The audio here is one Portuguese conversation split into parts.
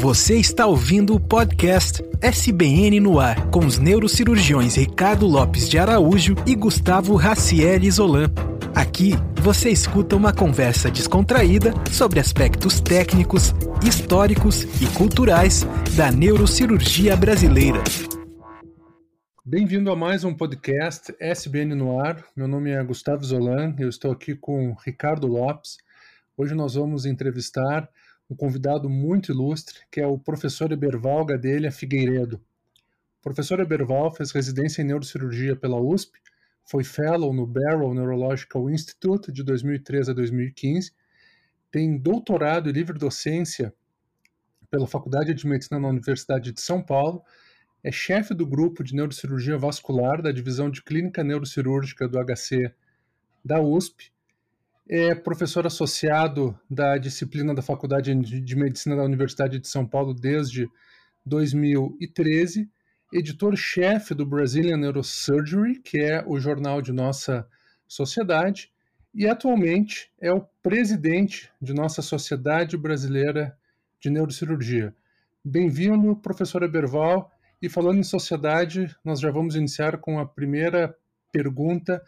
Você está ouvindo o podcast SBN no Ar, com os neurocirurgiões Ricardo Lopes de Araújo e Gustavo Raciel Isolan. Aqui você escuta uma conversa descontraída sobre aspectos técnicos, históricos e culturais da neurocirurgia brasileira. Bem-vindo a mais um podcast SBN no Ar. Meu nome é Gustavo Zolan, eu estou aqui com Ricardo Lopes. Hoje nós vamos entrevistar um convidado muito ilustre, que é o professor Eberval Gadelha Figueiredo. O professor Eberval fez residência em neurocirurgia pela USP, foi fellow no Barrow Neurological Institute de 2013 a 2015, tem doutorado e livre docência pela Faculdade de Medicina na Universidade de São Paulo, é chefe do grupo de neurocirurgia vascular da divisão de clínica neurocirúrgica do HC da USP é professor associado da disciplina da Faculdade de Medicina da Universidade de São Paulo desde 2013, editor-chefe do Brazilian Neurosurgery, que é o jornal de nossa sociedade, e atualmente é o presidente de nossa Sociedade Brasileira de Neurocirurgia. Bem-vindo, professor Eberval. E falando em sociedade, nós já vamos iniciar com a primeira pergunta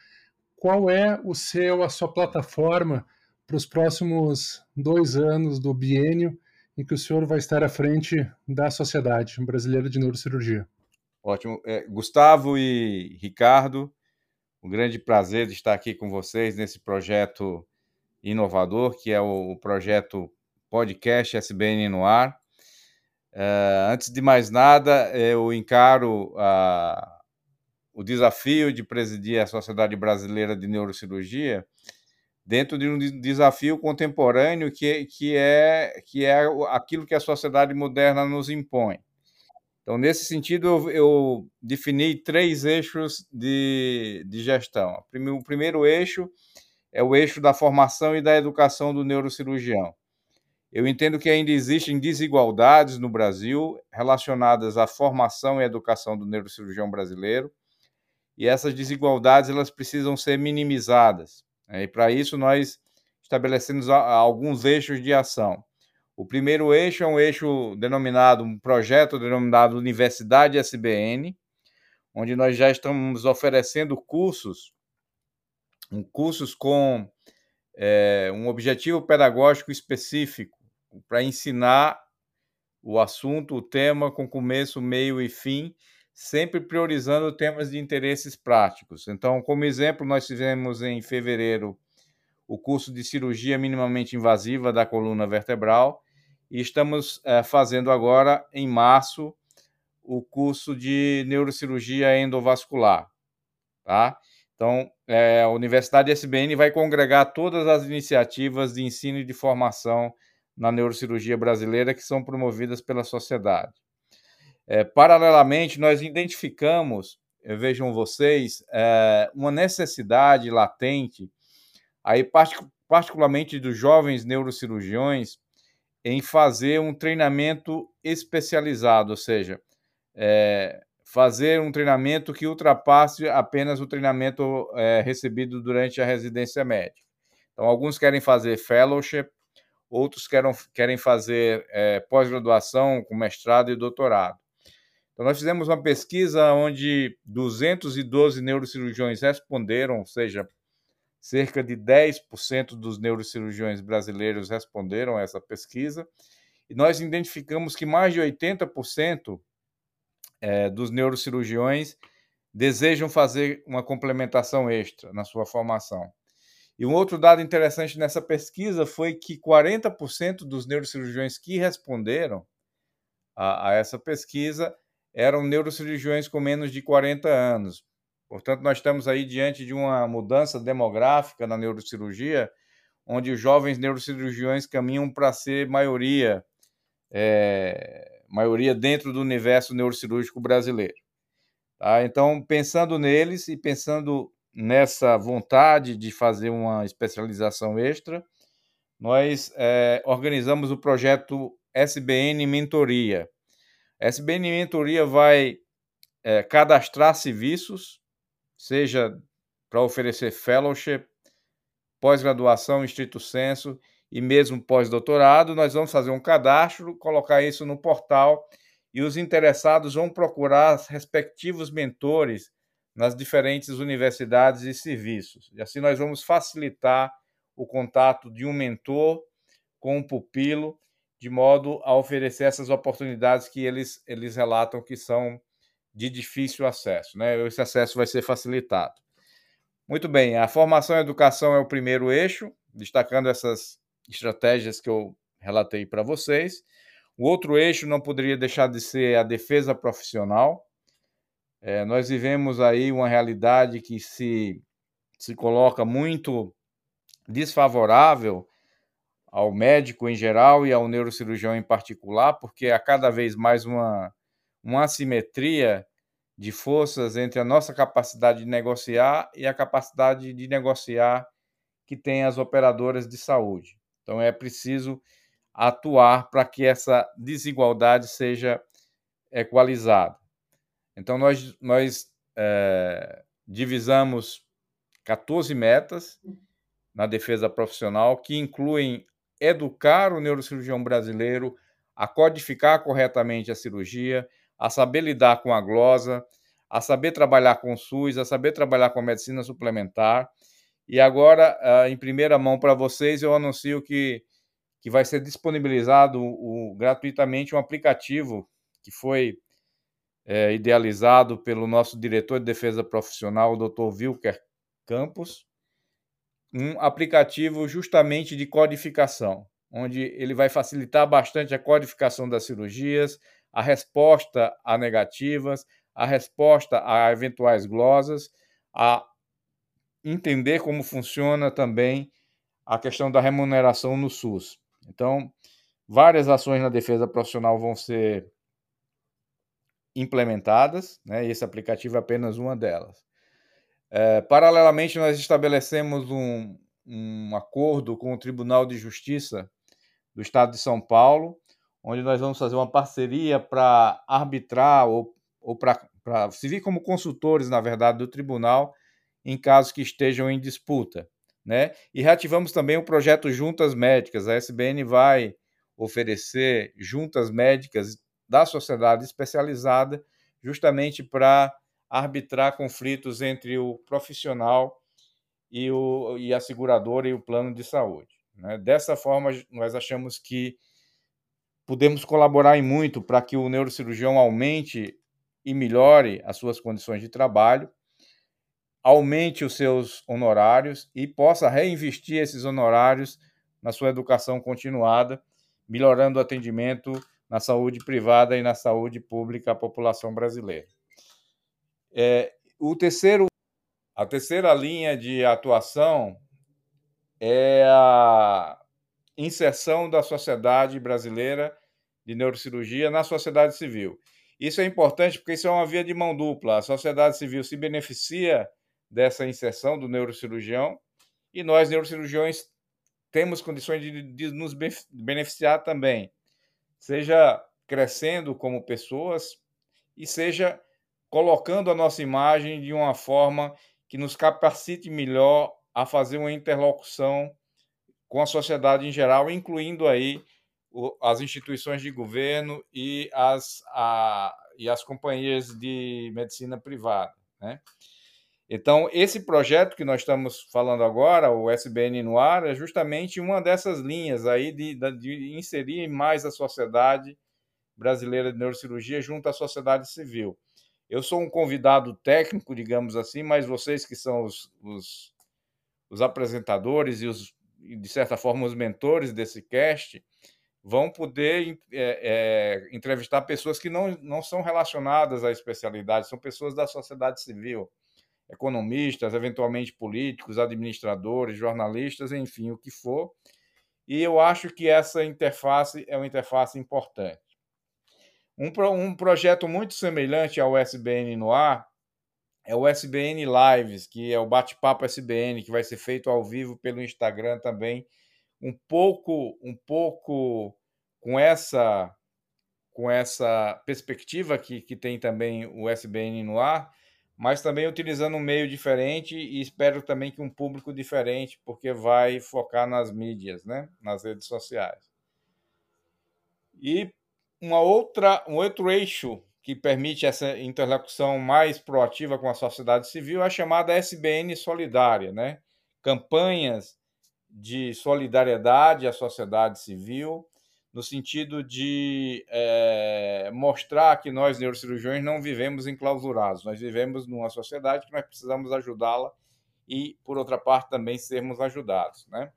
qual é o seu, a sua plataforma para os próximos dois anos do biênio em que o senhor vai estar à frente da Sociedade Brasileira de Neurocirurgia. Ótimo. É, Gustavo e Ricardo, um grande prazer de estar aqui com vocês nesse projeto inovador, que é o, projeto Podcast SBN no Ar. Uh, antes de mais nada, eu encaro a, o desafio de presidir a Sociedade Brasileira de Neurocirurgia dentro de um desafio contemporâneo que, que, é, que é aquilo que a sociedade moderna nos impõe. Então, nesse sentido, eu, eu defini três eixos de, de gestão. O primeiro eixo é o eixo da formação e da educação do neurocirurgião. Eu entendo que ainda existem desigualdades no Brasil relacionadas à formação e educação do neurocirurgião brasileiro e essas desigualdades elas precisam ser minimizadas. Né? E para isso nós estabelecemos alguns eixos de ação. O primeiro eixo é um eixo denominado, um projeto denominado Universidade SBN, onde nós já estamos oferecendo cursos, um, cursos com é, um objetivo pedagógico específico para ensinar o assunto, o tema com começo, meio e fim, sempre priorizando temas de interesses práticos. Então, como exemplo, nós tivemos em fevereiro o curso de cirurgia minimamente invasiva da coluna vertebral e estamos é, fazendo agora, em março, o curso de neurocirurgia endovascular. Tá? Então, é, a Universidade SBN vai congregar todas as iniciativas de ensino e de formação na neurocirurgia brasileira que são promovidas pela sociedade. É, paralelamente, nós identificamos, vejam vocês, é, uma necessidade latente, aí particularmente dos jovens neurocirurgiões, em fazer um treinamento especializado, ou seja, é, fazer um treinamento que ultrapasse apenas o treinamento é, recebido durante a residência médica. Então, alguns querem fazer fellowship, outros querem, querem fazer é, pós-graduação com mestrado e doutorado. Então, nós fizemos uma pesquisa onde 212 neurocirurgiões responderam, ou seja, cerca de 10% dos neurocirurgiões brasileiros responderam a essa pesquisa, e nós identificamos que mais de 80% é, dos neurocirurgiões desejam fazer uma complementação extra na sua formação. E um outro dado interessante nessa pesquisa foi que 40% dos neurocirurgiões que responderam a, a essa pesquisa eram neurocirurgiões com menos de 40 anos. Portanto, nós estamos aí diante de uma mudança demográfica na neurocirurgia, onde os jovens neurocirurgiões caminham para ser maioria, é, maioria dentro do universo neurocirúrgico brasileiro. Tá? Então, pensando neles e pensando nessa vontade de fazer uma especialização extra, nós é, organizamos o projeto SBN Mentoria, SBN Mentoria vai é, cadastrar serviços, seja para oferecer fellowship, pós-graduação, estrito senso, e mesmo pós-doutorado, nós vamos fazer um cadastro, colocar isso no portal e os interessados vão procurar os respectivos mentores nas diferentes universidades e serviços. E assim nós vamos facilitar o contato de um mentor com um pupilo, de modo a oferecer essas oportunidades que eles, eles relatam que são de difícil acesso. Né? Esse acesso vai ser facilitado. Muito bem, a formação e a educação é o primeiro eixo, destacando essas estratégias que eu relatei para vocês. O outro eixo não poderia deixar de ser a defesa profissional. É, nós vivemos aí uma realidade que se, se coloca muito desfavorável ao médico em geral e ao neurocirurgião em particular, porque há cada vez mais uma, uma assimetria de forças entre a nossa capacidade de negociar e a capacidade de negociar que tem as operadoras de saúde. Então é preciso atuar para que essa desigualdade seja equalizada. Então nós, nós é, divisamos 14 metas na defesa profissional que incluem educar o neurocirurgião brasileiro a codificar corretamente a cirurgia, a saber lidar com a glosa, a saber trabalhar com o SUS, a saber trabalhar com a medicina suplementar e agora, uh, em primeira mão para vocês, eu anuncio que, que vai ser disponibilizado o, gratuitamente um aplicativo que foi é, idealizado pelo nosso diretor de defesa profissional, o Dr. Wilker Campos, um aplicativo justamente de codificação, onde ele vai facilitar bastante a codificação das cirurgias, a resposta a negativas, a resposta a eventuais glosas, a entender como funciona também a questão da remuneração no SUS. Então, várias ações na defesa profissional vão ser implementadas, né? E esse aplicativo é apenas uma delas. É, paralelamente, nós estabelecemos um, um acordo com o Tribunal de Justiça do Estado de São Paulo, onde nós vamos fazer uma parceria para arbitrar ou, ou para servir como consultores, na verdade, do tribunal em casos que estejam em disputa. Né? E reativamos também o projeto Juntas Médicas. A SBN vai oferecer juntas médicas da sociedade especializada, justamente para arbitrar conflitos entre o profissional e, o, e a seguradora e o plano de saúde. Né? Dessa forma, nós achamos que podemos colaborar em muito para que o neurocirurgião aumente e melhore as suas condições de trabalho aumente os seus honorários e possa reinvestir esses honorários na sua educação continuada, melhorando o atendimento na saúde privada e na saúde pública à população brasileira. É, o terceiro, a terceira linha de atuação é a inserção da sociedade brasileira de neurocirurgia na sociedade civil. Isso é importante porque isso é uma via de mão dupla. A sociedade civil se beneficia dessa inserção do neurocirurgião e nós, neurocirurgiões, temos condições de, de nos beneficiar também, seja crescendo como pessoas e seja colocando a nossa imagem de uma forma que nos capacite melhor a fazer uma interlocução com a sociedade em geral, incluindo aí as instituições de governo e as, a, e as companhias de medicina privada. Né? Então, esse projeto que nós estamos falando agora, o SBN no ar, é justamente uma dessas linhas aí de, de inserir mais a sociedade brasileira de neurocirurgia junto à sociedade civil. Eu sou um convidado técnico, digamos assim, mas vocês que são os, os, os apresentadores e, os, de certa forma, os mentores desse cast, vão poder é, é, entrevistar pessoas que não, não são relacionadas à especialidade, são pessoas da sociedade civil economistas, eventualmente políticos, administradores, jornalistas, enfim, o que for. E eu acho que essa interface é uma interface importante. Um, um projeto muito semelhante ao SBN no ar é o SBN Lives, que é o bate-papo SBN, que vai ser feito ao vivo pelo Instagram também, um pouco, um pouco com essa com essa perspectiva que, que tem também o SBN no ar, mas também utilizando um meio diferente e espero também que um público diferente, porque vai focar nas mídias, né? nas redes sociais. E uma outra, um outro eixo que permite essa interlocução mais proativa com a sociedade civil é a chamada SBN Solidária, né? campanhas de solidariedade à sociedade civil, no sentido de é, mostrar que nós, neurocirurgiões, não vivemos enclausurados, nós vivemos numa sociedade que nós precisamos ajudá-la e, por outra parte, também sermos ajudados. Né?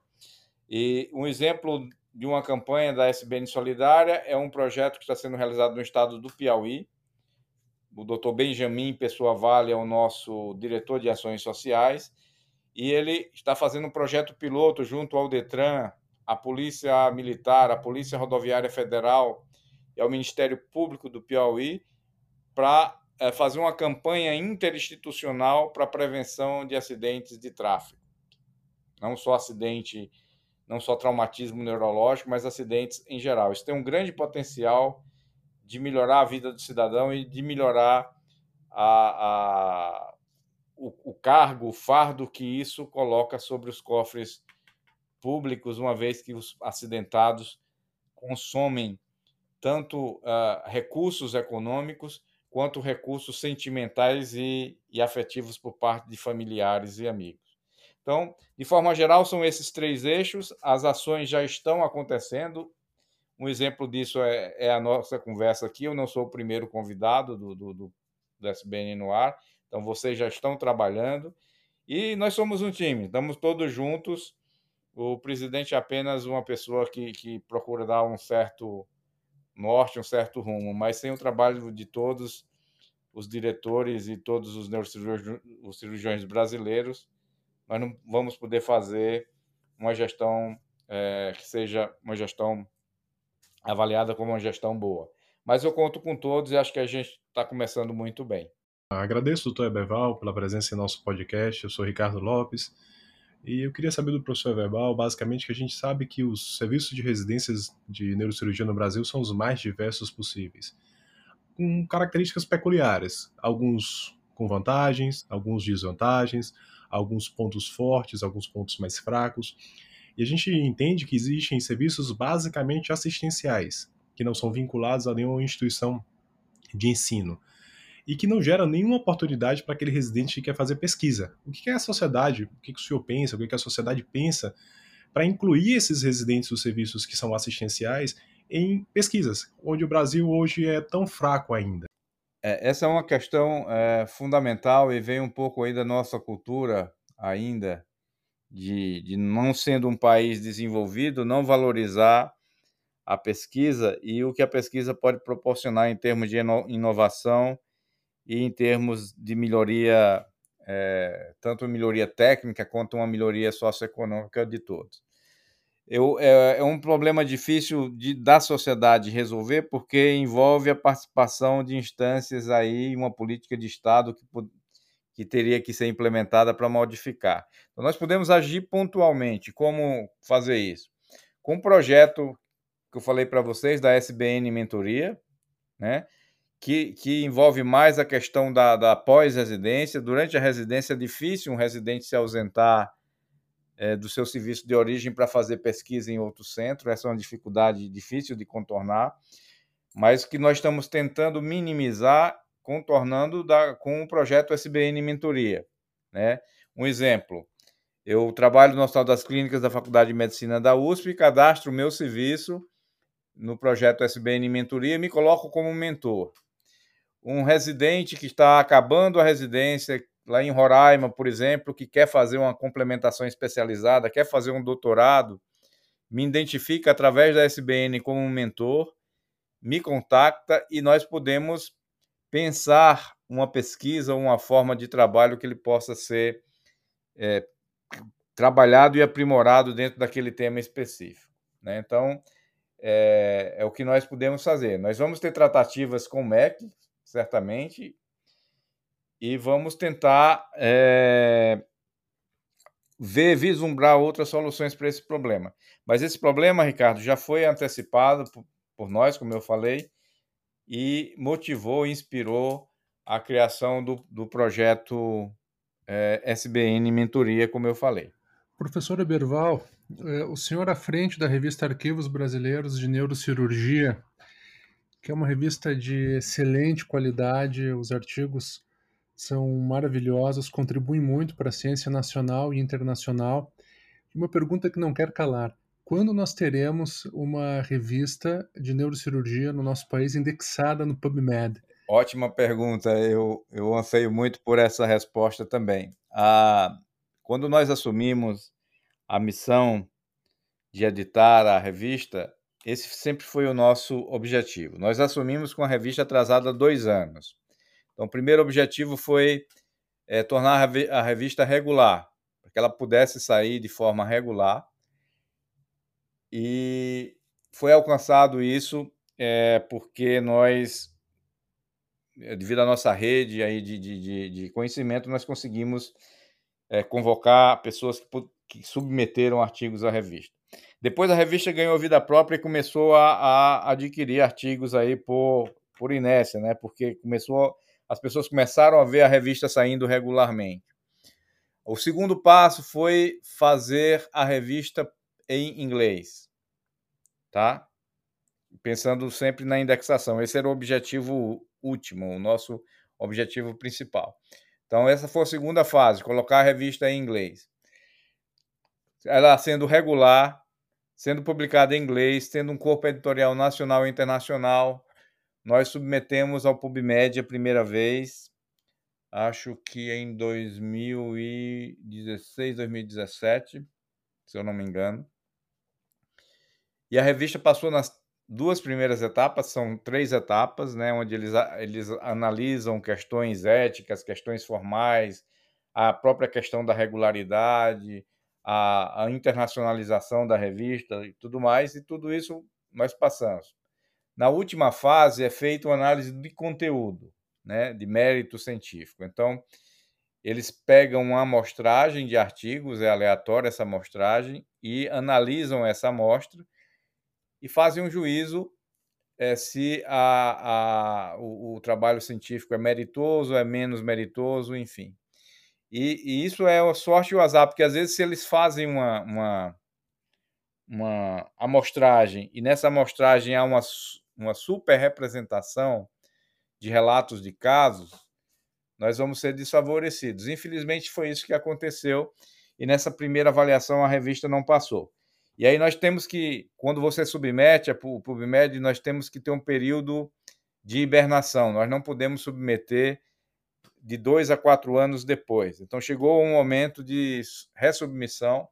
E um exemplo de uma campanha da SBN Solidária é um projeto que está sendo realizado no estado do Piauí. O doutor Benjamin Pessoa Vale é o nosso diretor de ações sociais e ele está fazendo um projeto piloto junto ao Detran, a Polícia Militar, a Polícia Rodoviária Federal e ao Ministério Público do Piauí para é, fazer uma campanha interinstitucional para prevenção de acidentes de tráfego. Não só acidente, não só traumatismo neurológico, mas acidentes em geral. Isso tem um grande potencial de melhorar a vida do cidadão e de melhorar a, a o, o cargo, o fardo que isso coloca sobre os cofres públicos, uma vez que os acidentados consomem tanto uh, recursos econômicos quanto recursos sentimentais e, e afetivos por parte de familiares e amigos. Então, de forma geral, são esses três eixos. As ações já estão acontecendo. Um exemplo disso é, é a nossa conversa aqui. Eu não sou o primeiro convidado do, do, do, do SBN no ar, então vocês já estão trabalhando. E nós somos um time, estamos todos juntos o presidente é apenas uma pessoa que, que procura dar um certo norte, um certo rumo, mas sem o trabalho de todos os diretores e todos os neurocirurgiões os cirurgiões brasileiros, nós não vamos poder fazer uma gestão é, que seja uma gestão avaliada como uma gestão boa. Mas eu conto com todos e acho que a gente está começando muito bem. Agradeço, doutor Eberval, pela presença em nosso podcast. Eu sou Ricardo Lopes. E eu queria saber do professor Verbal, basicamente, que a gente sabe que os serviços de residências de neurocirurgia no Brasil são os mais diversos possíveis, com características peculiares, alguns com vantagens, alguns desvantagens, alguns pontos fortes, alguns pontos mais fracos. E a gente entende que existem serviços basicamente assistenciais, que não são vinculados a nenhuma instituição de ensino e que não gera nenhuma oportunidade para aquele residente que quer fazer pesquisa. O que é a sociedade? O que o senhor pensa? O que a sociedade pensa para incluir esses residentes dos serviços que são assistenciais em pesquisas, onde o Brasil hoje é tão fraco ainda? É, essa é uma questão é, fundamental e vem um pouco aí da nossa cultura ainda, de, de não sendo um país desenvolvido, não valorizar a pesquisa e o que a pesquisa pode proporcionar em termos de inovação e em termos de melhoria, é, tanto melhoria técnica quanto uma melhoria socioeconômica de todos. Eu, é, é, um problema difícil de, da sociedade resolver porque envolve a participação de instâncias aí, uma política de Estado que, que teria que ser implementada para modificar. Então, nós podemos agir pontualmente. Como fazer isso? Com um projeto que eu falei para vocês da SBN Mentoria, né? que, que envolve mais a questão da, da pós-residência. Durante a residência é difícil um residente se ausentar é, do seu serviço de origem para fazer pesquisa em outro centro. Essa é uma dificuldade difícil de contornar, mas que nós estamos tentando minimizar, contornando da, com o projeto SBN Mentoria. Né? Um exemplo, eu trabalho no Hospital das Clínicas da Faculdade de Medicina da USP cadastro o meu serviço no projeto SBN Mentoria e me coloco como mentor um residente que está acabando a residência lá em Roraima, por exemplo, que quer fazer uma complementação especializada, quer fazer um doutorado, me identifica através da SBN como um mentor, me contacta e nós podemos pensar uma pesquisa, uma forma de trabalho que ele possa ser é, trabalhado e aprimorado dentro daquele tema específico. Né? Então, é, é, o que nós podemos fazer. Nós vamos ter tratativas com o MEC, certamente, e vamos tentar é, ver, vislumbrar outras soluções para esse problema. Mas esse problema, Ricardo, já foi antecipado por, nós, como eu falei, e motivou, inspirou a criação do, do projeto é, SBN Mentoria, como eu falei. Professor Eberval, é, o senhor à frente da revista Arquivos Brasileiros de Neurocirurgia, que é uma revista de excelente qualidade, os artigos são maravilhosos, contribuem muito para a ciência nacional e internacional. Uma pergunta que não quer calar: quando nós teremos uma revista de neurocirurgia no nosso país indexada no PubMed? Ótima pergunta, eu, eu anseio muito por essa resposta também. Ah, quando nós assumimos a missão de editar a revista, esse sempre foi o nosso objetivo. Nós assumimos com a revista atrasada dois anos. Então, o primeiro objetivo foi é, tornar a revista regular, para que ela pudesse sair de forma regular. E foi alcançado isso é, porque nós é, devido à nossa rede aí de, de, de conhecimento, nós conseguimos é, convocar pessoas que, que, submeteram artigos à revista. Depois a revista ganhou vida própria e começou a, a adquirir artigos aí por, por inércia, né? Porque começou, as pessoas começaram a ver a revista saindo regularmente. O segundo passo foi fazer a revista em inglês, tá? Pensando sempre na indexação. Esse era o objetivo último, o nosso objetivo principal. Então, essa foi a segunda fase, colocar a revista em inglês. Ela sendo regular, sendo publicada em inglês, tendo um corpo editorial nacional e internacional, nós submetemos ao PubMed a primeira vez, acho que em 2016, 2017, se eu não me engano. E a revista passou nas duas primeiras etapas, são três etapas, né, onde eles, eles analisam questões éticas, questões formais, a própria questão da regularidade, a, a internacionalização da revista e tudo mais, e tudo isso nós passamos. Na última fase é feita uma análise de conteúdo, né, de mérito científico. Então, eles pegam uma amostragem de artigos, é aleatória essa amostragem, e analisam essa amostra e fazem um juízo é, se a, a, o, o, trabalho científico é meritoso, é menos meritoso, enfim. E, e, isso é a sorte e o azar, porque às vezes se eles fazem uma, uma, uma amostragem e nessa amostragem há uma, uma super representação de relatos de casos, nós vamos ser desfavorecidos. Infelizmente foi isso que aconteceu e nessa primeira avaliação a revista não passou. E aí nós temos que, quando você submete o PubMed, nós temos que ter um período de hibernação. Nós não podemos submeter de dois a quatro anos depois. Então chegou um momento de ressubmissão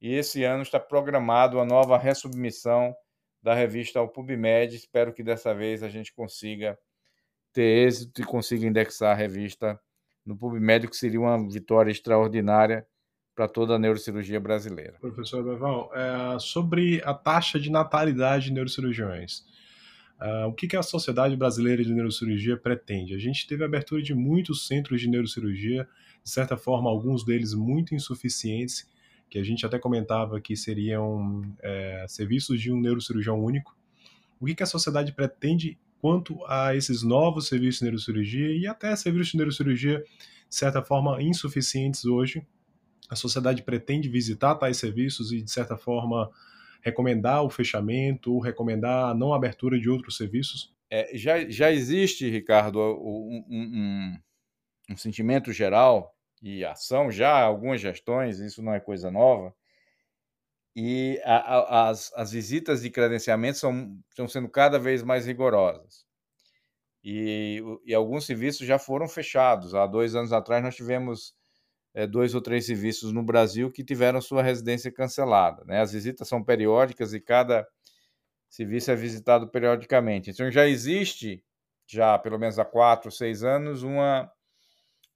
e esse ano está programado a nova ressubmissão da revista ao PubMed. Espero que dessa vez a gente consiga ter êxito e consiga indexar a revista no PubMed, que seria uma vitória extraordinária para toda a neurocirurgia brasileira. Professor Beval, é, sobre a taxa de natalidade de neurocirurgiões. Uh, o que, que a Sociedade Brasileira de Neurocirurgia pretende? A gente teve a abertura de muitos centros de neurocirurgia, de certa forma, alguns deles muito insuficientes, que a gente até comentava que seriam é, serviços de um neurocirurgião único. O que, que a sociedade pretende quanto a esses novos serviços de neurocirurgia e até serviços de neurocirurgia, de certa forma, insuficientes hoje, a sociedade pretende visitar tais serviços e, de certa forma, recomendar o fechamento ou recomendar a não abertura de outros serviços? É, já, já existe, Ricardo, um, um, um sentimento geral e ação, já algumas gestões, isso não é coisa nova, e a, a, as, as visitas de credenciamento são, estão sendo cada vez mais rigorosas. E, e alguns serviços já foram fechados. Há dois anos atrás nós tivemos é, dois ou três serviços no Brasil que tiveram sua residência cancelada. Né? As visitas são periódicas e cada serviço é visitado periodicamente. Então já existe, já pelo menos há quatro, seis anos, uma,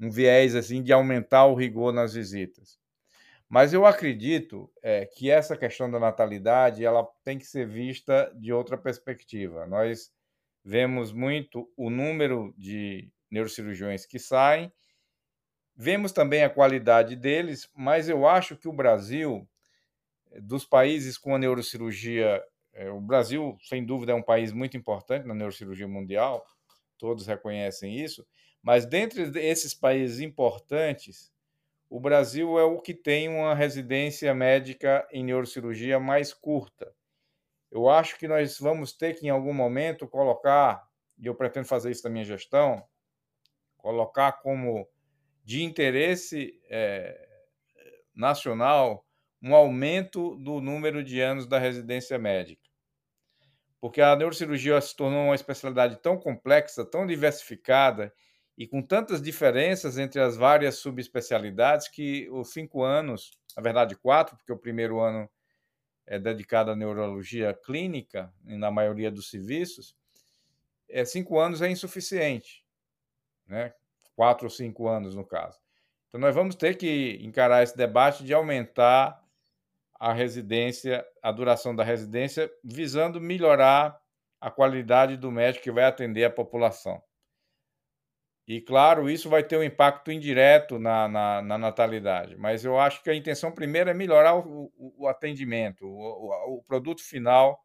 um viés assim de aumentar o rigor nas visitas. Mas eu acredito é, que essa questão da natalidade ela tem que ser vista de outra perspectiva. Nós vemos muito o número de neurocirurgiões que saem Vemos também a qualidade deles, mas eu acho que o Brasil, dos países com a neurocirurgia, é, o Brasil, sem dúvida, é um país muito importante na neurocirurgia mundial, todos reconhecem isso, mas dentre esses países importantes, o Brasil é o que tem uma residência médica em neurocirurgia mais curta. Eu acho que nós vamos ter que, em algum momento, colocar, e eu pretendo fazer isso na minha gestão, colocar como de interesse é, nacional um aumento do número de anos da residência médica. Porque a neurocirurgia se tornou uma especialidade tão complexa, tão diversificada e com tantas diferenças entre as várias subespecialidades que os cinco anos, na verdade quatro, porque o primeiro ano é dedicado à neurologia clínica, na maioria dos serviços, é, cinco anos é insuficiente, né? quatro ou cinco anos no caso. Então nós vamos ter que encarar esse debate de aumentar a residência, a duração da residência, visando melhorar a qualidade do médico que vai atender a população. E, claro, isso vai ter um impacto indireto na, na, na natalidade, mas eu acho que a intenção primeira é melhorar o, o, o atendimento, o, o, produto final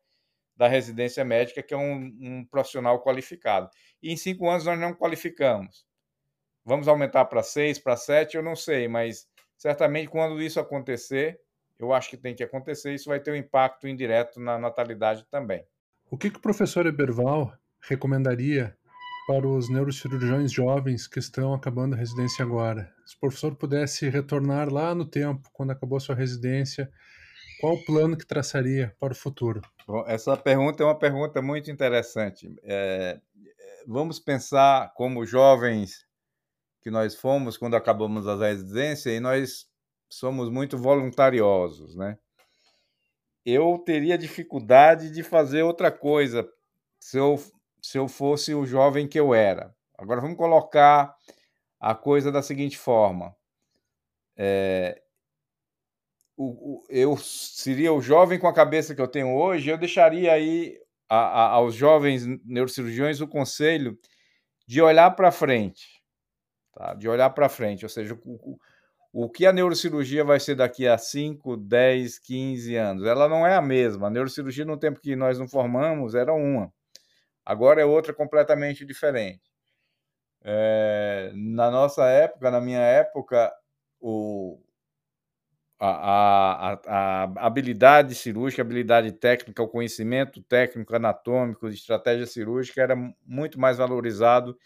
da residência médica, que é um, um profissional qualificado. E em cinco anos nós não qualificamos. Vamos aumentar para seis, para sete, eu não sei, mas certamente quando isso acontecer, eu acho que tem que acontecer, isso vai ter um impacto indireto na natalidade também. O que, que o professor Eberval recomendaria para os neurocirurgiões jovens que estão acabando a residência agora? Se o professor pudesse retornar lá no tempo, quando acabou a sua residência, qual o plano que traçaria para o futuro? Bom, essa pergunta é uma pergunta muito interessante. É, vamos pensar como jovens que nós fomos quando acabamos a residência e nós somos muito voluntariosos, né? Eu teria dificuldade de fazer outra coisa se eu, se eu fosse o jovem que eu era. Agora vamos colocar a coisa da seguinte forma: é, o, o, eu seria o jovem com a cabeça que eu tenho hoje, eu deixaria aí a, a, aos jovens neurocirurgiões o conselho de olhar para frente, tá? de olhar para frente, ou seja, o, o que a neurocirurgia vai ser daqui a 5, 10, 15 anos? Ela não é a mesma. A neurocirurgia, no tempo que nós nos formamos, era uma. Agora é outra completamente diferente. É, na nossa época, na minha época, o, a, a, a, habilidade cirúrgica, a habilidade técnica, o conhecimento técnico, anatômico, de estratégia cirúrgica era muito mais valorizado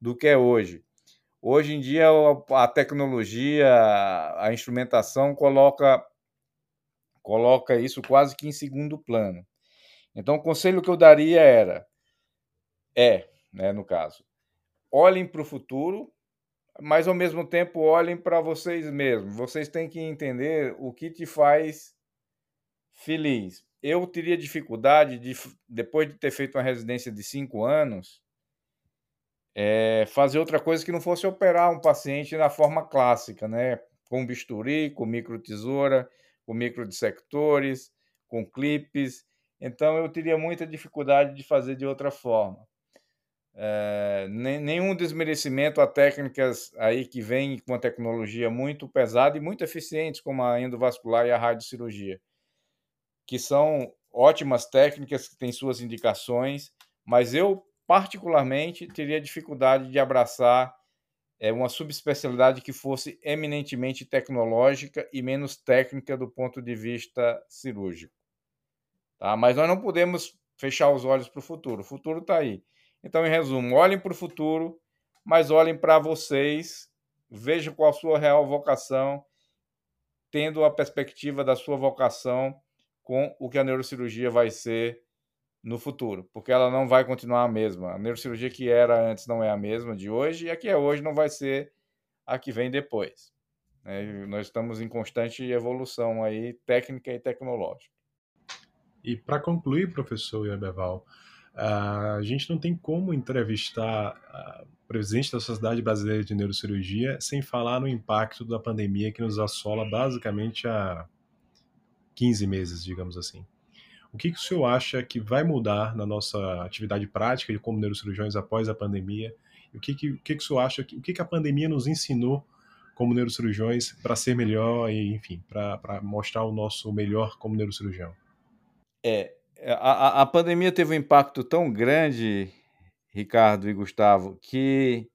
do que é hoje. Hoje em dia, a tecnologia, a instrumentação coloca, coloca isso quase que em segundo plano. Então, o conselho que eu daria era, é, né, no caso, olhem para o futuro, mas ao mesmo tempo olhem para vocês mesmos. Vocês têm que entender o que te faz feliz. Eu teria dificuldade de, depois de ter feito uma residência de cinco anos, é, fazer outra coisa que não fosse operar um paciente na forma clássica, né? Com bisturi, com micro tesoura, com microdissectores, com clipes. Então eu teria muita dificuldade de fazer de outra forma. É, nenhum desmerecimento a técnicas aí que vêm com uma tecnologia muito pesada e muito eficientes, como a endovascular e a radiocirurgia, que são ótimas técnicas que têm suas indicações, mas eu particularmente, teria dificuldade de abraçar é, uma subespecialidade que fosse eminentemente tecnológica e menos técnica do ponto de vista cirúrgico. Tá? Mas nós não podemos fechar os olhos para o futuro. O futuro está aí. Então, em resumo, olhem para o futuro, mas olhem para vocês, vejam qual a sua real vocação, tendo a perspectiva da sua vocação com o que a neurocirurgia vai ser no futuro, porque ela não vai continuar a mesma. A neurocirurgia que era antes não é a mesma de hoje, e a que é hoje não vai ser a que vem depois. É, nós estamos em constante evolução aí, técnica e tecnológica. E para concluir, professor Ierbeval, a gente não tem como entrevistar o presidente da Sociedade Brasileira de Neurocirurgia sem falar no impacto da pandemia que nos assola basicamente há 15 meses, digamos assim. O que, que o senhor acha que vai mudar na nossa atividade prática de como neurocirurgiões após a pandemia? O que, que, o que, que o senhor acha que, o que, que a pandemia nos ensinou como neurocirurgiões para ser melhor e, enfim, para mostrar o nosso melhor como neurocirurgião? É, a, a pandemia teve um impacto tão grande, Ricardo e Gustavo, que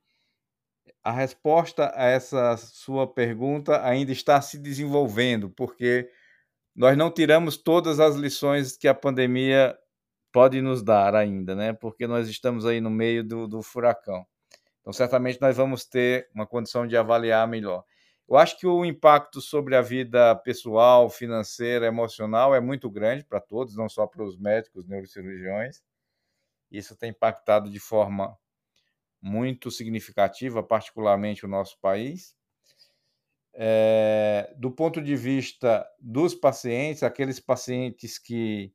a resposta a essa sua pergunta ainda está se desenvolvendo, porque nós não tiramos todas as lições que a pandemia pode nos dar ainda, né? Porque nós estamos aí no meio do, do furacão. Então, certamente nós vamos ter uma condição de avaliar melhor. Eu acho que o impacto sobre a vida pessoal, financeira, emocional é muito grande para todos, não só para os médicos, neurocirurgiões. Isso tem impactado de forma muito significativa, particularmente o nosso país. É, do ponto de vista dos pacientes, aqueles pacientes que,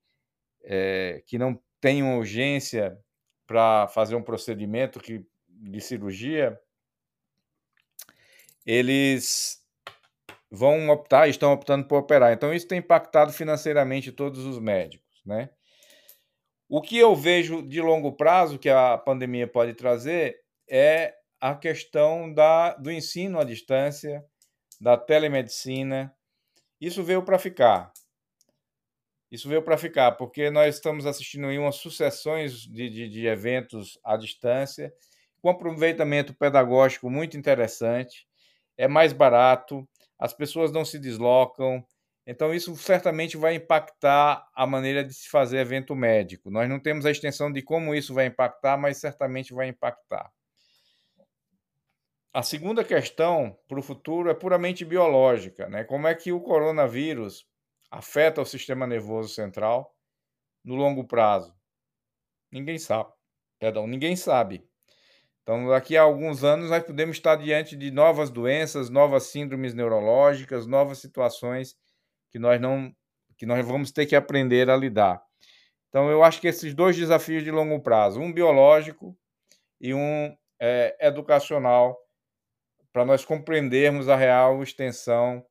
é, que não têm urgência para fazer um procedimento que, de cirurgia, eles vão optar, estão optando por operar. Então, isso tem impactado financeiramente todos os médicos, né? O que eu vejo de longo prazo que a pandemia pode trazer é a questão da, do ensino à distância, da telemedicina. Isso veio para ficar. Isso veio para ficar, porque nós estamos assistindo aí umas sucessões de, de, de eventos à distância, com aproveitamento pedagógico muito interessante, é mais barato, as pessoas não se deslocam, então, isso certamente vai impactar a maneira de se fazer evento médico. Nós não temos a extensão de como isso vai impactar, mas certamente vai impactar. A segunda questão para o futuro é puramente biológica. Né? Como é que o coronavírus afeta o sistema nervoso central no longo prazo? Ninguém sabe. Perdão, ninguém sabe. Então, daqui a alguns anos, nós podemos estar diante de novas doenças, novas síndromes neurológicas, novas situações que nós não que nós vamos ter que aprender a lidar. Então, eu acho que esses dois desafios de longo prazo, um biológico e um é, educacional, para nós compreendermos a real extensão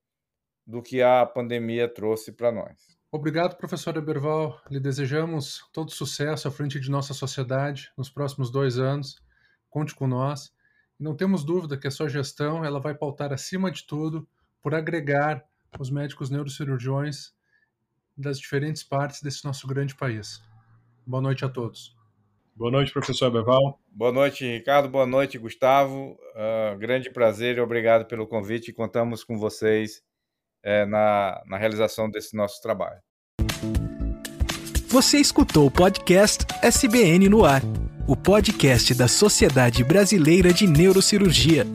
do que a pandemia trouxe para nós. Obrigado, professor Eberval. Lhe desejamos todo sucesso à frente de nossa sociedade nos próximos dois anos. Conte com nós. não temos dúvida que a sua gestão ela vai pautar, acima de tudo, por agregar os médicos neurocirurgiões das diferentes partes desse nosso grande país. Boa noite a todos. Boa noite, professor Beval. Boa noite, Ricardo. Boa noite, Gustavo. Uh, grande prazer e obrigado pelo convite. Contamos com vocês é, na, na realização desse nosso trabalho. Você escutou o podcast SBN no Ar, o podcast da Sociedade Brasileira de Neurocirurgia.